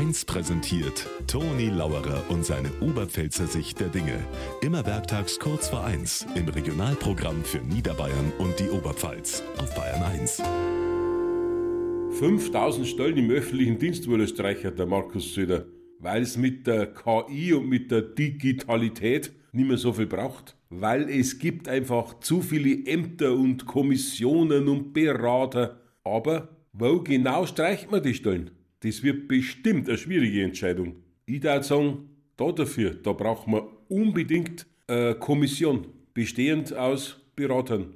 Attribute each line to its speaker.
Speaker 1: 1 präsentiert Toni Lauerer und seine Oberpfälzer Sicht der Dinge. Immer werktags kurz vor 1 im Regionalprogramm für Niederbayern und die Oberpfalz auf Bayern 1.
Speaker 2: 5000 Stellen im öffentlichen Dienst wurde streichert, der Markus Söder, weil es mit der KI und mit der Digitalität nicht mehr so viel braucht. Weil es gibt einfach zu viele Ämter und Kommissionen und Berater. Aber wo genau streicht man die Stellen? Das wird bestimmt eine schwierige Entscheidung. Ich würde sagen, da dafür, da braucht man unbedingt eine Kommission, bestehend aus Beratern.